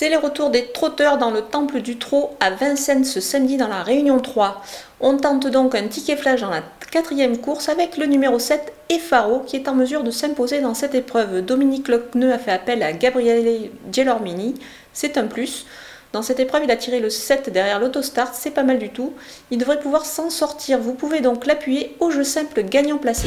C'est les retours des trotteurs dans le temple du trot à Vincennes ce samedi dans la Réunion 3. On tente donc un ticket flash dans la quatrième course avec le numéro 7 Efaro qui est en mesure de s'imposer dans cette épreuve. Dominique Locneux a fait appel à Gabriele Gelormini, c'est un plus. Dans cette épreuve, il a tiré le 7 derrière l'autostart, c'est pas mal du tout. Il devrait pouvoir s'en sortir. Vous pouvez donc l'appuyer au jeu simple gagnant placé.